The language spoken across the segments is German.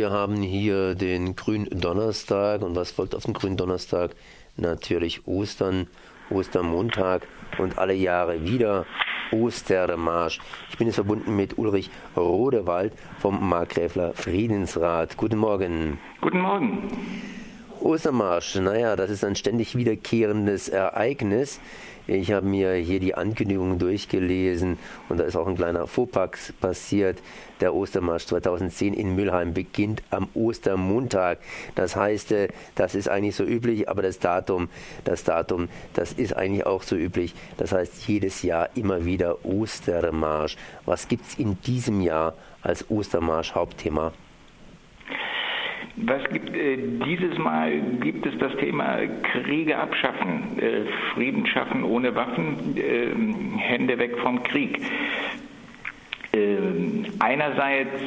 Wir haben hier den Gründonnerstag und was folgt auf den Gründonnerstag? Natürlich Ostern, Ostermontag und alle Jahre wieder Ostermarsch. Ich bin jetzt verbunden mit Ulrich Rodewald vom Markgräfler Friedensrat. Guten Morgen. Guten Morgen. Ostermarsch, naja, das ist ein ständig wiederkehrendes Ereignis. Ich habe mir hier die Ankündigungen durchgelesen und da ist auch ein kleiner Fauxpas passiert. Der Ostermarsch 2010 in Mülheim beginnt am Ostermontag. Das heißt, äh, das ist eigentlich so üblich, aber das Datum, das Datum, das ist eigentlich auch so üblich. Das heißt, jedes Jahr immer wieder Ostermarsch. Was gibt es in diesem Jahr als Ostermarsch Hauptthema? Was gibt, äh, dieses Mal gibt es das Thema Kriege abschaffen, äh, Frieden schaffen ohne Waffen, äh, Hände weg vom Krieg. Ähm, einerseits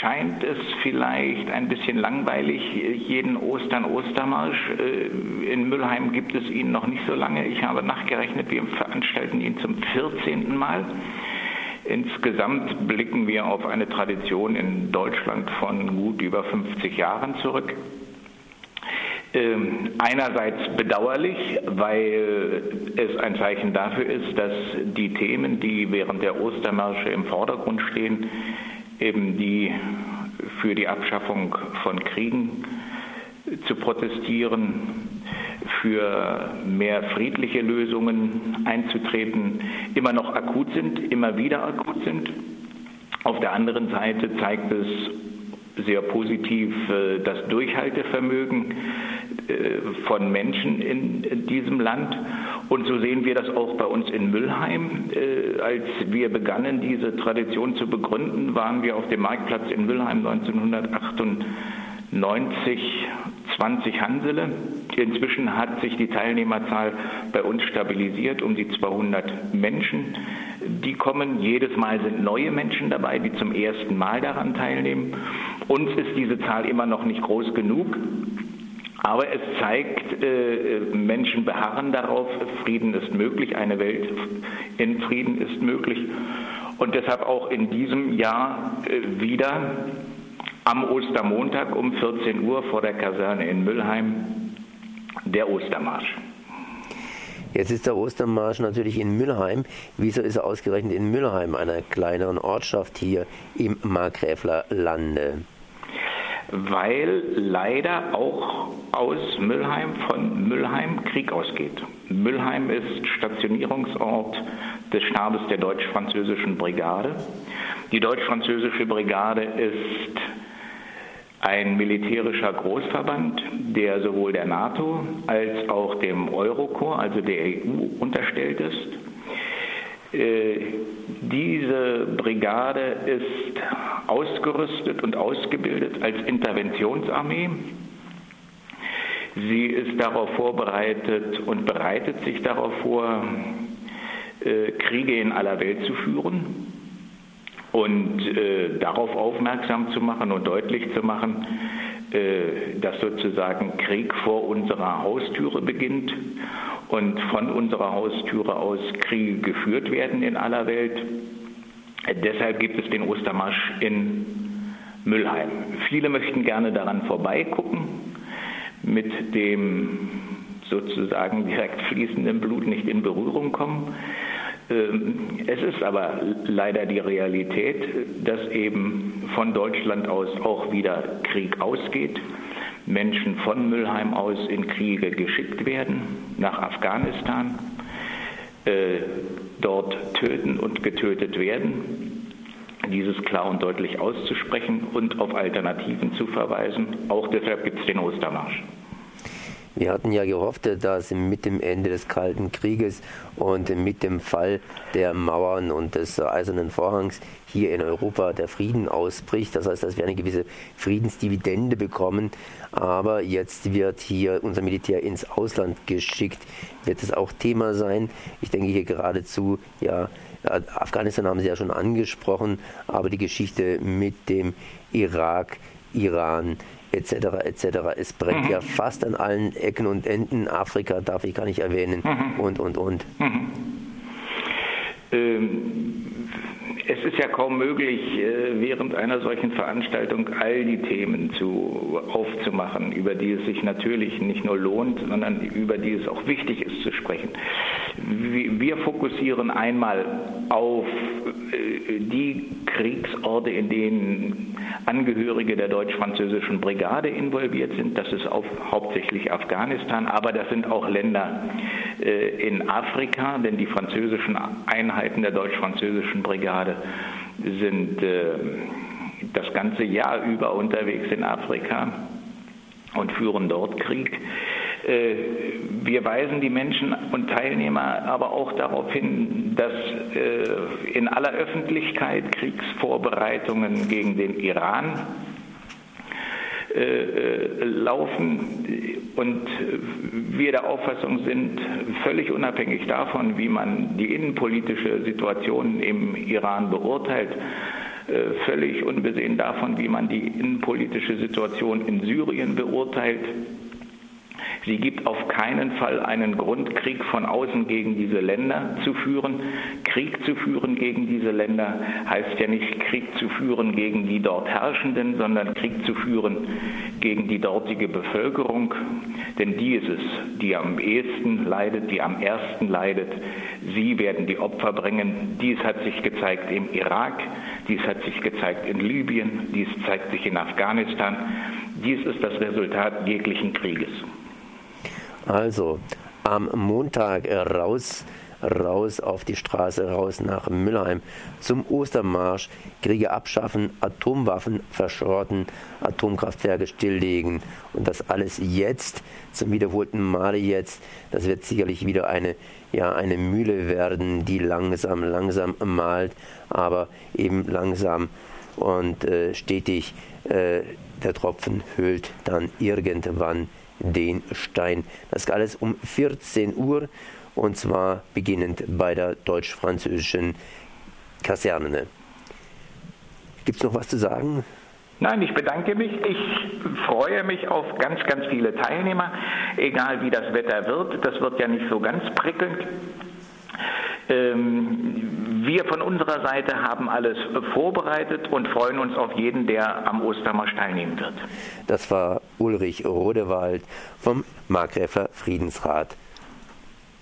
scheint es vielleicht ein bisschen langweilig, jeden Ostern Ostermarsch. Äh, in Müllheim gibt es ihn noch nicht so lange. Ich habe nachgerechnet, wir veranstalten ihn zum 14. Mal. Insgesamt blicken wir auf eine Tradition in Deutschland von gut über 50 Jahren zurück. Ähm, einerseits bedauerlich, weil es ein Zeichen dafür ist, dass die Themen, die während der Ostermärsche im Vordergrund stehen, eben die für die Abschaffung von Kriegen zu protestieren, für mehr friedliche Lösungen einzutreten, immer noch akut sind, immer wieder akut sind. Auf der anderen Seite zeigt es sehr positiv äh, das Durchhaltevermögen äh, von Menschen in diesem Land. Und so sehen wir das auch bei uns in Müllheim. Äh, als wir begannen, diese Tradition zu begründen, waren wir auf dem Marktplatz in Müllheim 1998 20 Hansele. Inzwischen hat sich die Teilnehmerzahl bei uns stabilisiert um die 200 Menschen. Die kommen, jedes Mal sind neue Menschen dabei, die zum ersten Mal daran teilnehmen. Uns ist diese Zahl immer noch nicht groß genug. Aber es zeigt, äh, Menschen beharren darauf, Frieden ist möglich, eine Welt in Frieden ist möglich. Und deshalb auch in diesem Jahr äh, wieder am Ostermontag um 14 Uhr vor der Kaserne in Müllheim der Ostermarsch. Jetzt ist der Ostermarsch natürlich in Müllheim. Wieso ist er ausgerechnet in Müllheim, einer kleineren Ortschaft hier im Markgräfler Lande? Weil leider auch aus Müllheim, von Müllheim Krieg ausgeht. Müllheim ist Stationierungsort des Stabes der deutsch-französischen Brigade. Die deutsch-französische Brigade ist ein militärischer Großverband, der sowohl der NATO als auch dem Eurokorps, also der EU, unterstellt ist. Äh, diese Brigade ist ausgerüstet und ausgebildet als Interventionsarmee. Sie ist darauf vorbereitet und bereitet sich darauf vor, äh, Kriege in aller Welt zu führen und äh, darauf aufmerksam zu machen und deutlich zu machen, äh, dass sozusagen Krieg vor unserer Haustüre beginnt und von unserer Haustüre aus Kriege geführt werden in aller Welt. Deshalb gibt es den Ostermarsch in Müllheim. Viele möchten gerne daran vorbeigucken, mit dem sozusagen direkt fließenden Blut nicht in Berührung kommen. Ähm, es ist aber leider die Realität, dass eben von Deutschland aus auch wieder Krieg ausgeht. Menschen von Müllheim aus in Kriege geschickt werden, nach Afghanistan, äh, dort töten und getötet werden. Dieses klar und deutlich auszusprechen und auf Alternativen zu verweisen. Auch deshalb gibt es den Ostermarsch. Wir hatten ja gehofft, dass mit dem Ende des Kalten Krieges und mit dem Fall der Mauern und des Eisernen Vorhangs hier in Europa der Frieden ausbricht. Das heißt, dass wir eine gewisse Friedensdividende bekommen. Aber jetzt wird hier unser Militär ins Ausland geschickt. Wird es auch Thema sein? Ich denke hier geradezu, ja, Afghanistan haben Sie ja schon angesprochen, aber die Geschichte mit dem Irak, Iran, etc. etc. Es brennt mhm. ja fast an allen Ecken und Enden. Afrika darf ich gar nicht erwähnen mhm. und und und. Mhm. Ähm, es ist ja kaum möglich, äh, während einer solchen Veranstaltung all die Themen zu, aufzumachen, über die es sich natürlich nicht nur lohnt, sondern über die es auch wichtig ist zu sprechen. Wir fokussieren einmal auf äh, die Kriegsorte, in denen Angehörige der deutsch-französischen Brigade involviert sind. Das ist auf, hauptsächlich Afghanistan, aber das sind auch Länder äh, in Afrika, denn die französischen Einheiten der deutsch-französischen Brigade sind äh, das ganze Jahr über unterwegs in Afrika und führen dort Krieg. Äh, wir weisen die Menschen und Teilnehmer aber auch darauf hin, dass äh, in aller Öffentlichkeit Kriegsvorbereitungen gegen den Iran äh, laufen. Und wir der Auffassung sind, völlig unabhängig davon, wie man die innenpolitische Situation im Iran beurteilt, völlig unbesehen davon, wie man die innenpolitische Situation in Syrien beurteilt, Sie gibt auf keinen Fall einen Grund, Krieg von außen gegen diese Länder zu führen. Krieg zu führen gegen diese Länder heißt ja nicht Krieg zu führen gegen die dort Herrschenden, sondern Krieg zu führen gegen die dortige Bevölkerung. Denn die ist es, die am ehesten leidet, die am ersten leidet. Sie werden die Opfer bringen. Dies hat sich gezeigt im Irak, dies hat sich gezeigt in Libyen, dies zeigt sich in Afghanistan. Dies ist das Resultat jeglichen Krieges. Also am Montag raus, raus auf die Straße, raus nach Müllheim zum Ostermarsch, Kriege abschaffen, Atomwaffen verschrotten, Atomkraftwerke stilllegen. Und das alles jetzt, zum wiederholten Male jetzt, das wird sicherlich wieder eine, ja, eine Mühle werden, die langsam, langsam malt, aber eben langsam und äh, stetig äh, der Tropfen hüllt dann irgendwann den Stein. Das alles um 14 Uhr und zwar beginnend bei der deutsch-französischen Kaserne. Gibt es noch was zu sagen? Nein, ich bedanke mich. Ich freue mich auf ganz, ganz viele Teilnehmer, egal wie das Wetter wird. Das wird ja nicht so ganz prickelnd. Ähm, wir von unserer Seite haben alles vorbereitet und freuen uns auf jeden, der am Ostermarsch teilnehmen wird. Das war Ulrich Rodewald vom Markgräfler Friedensrat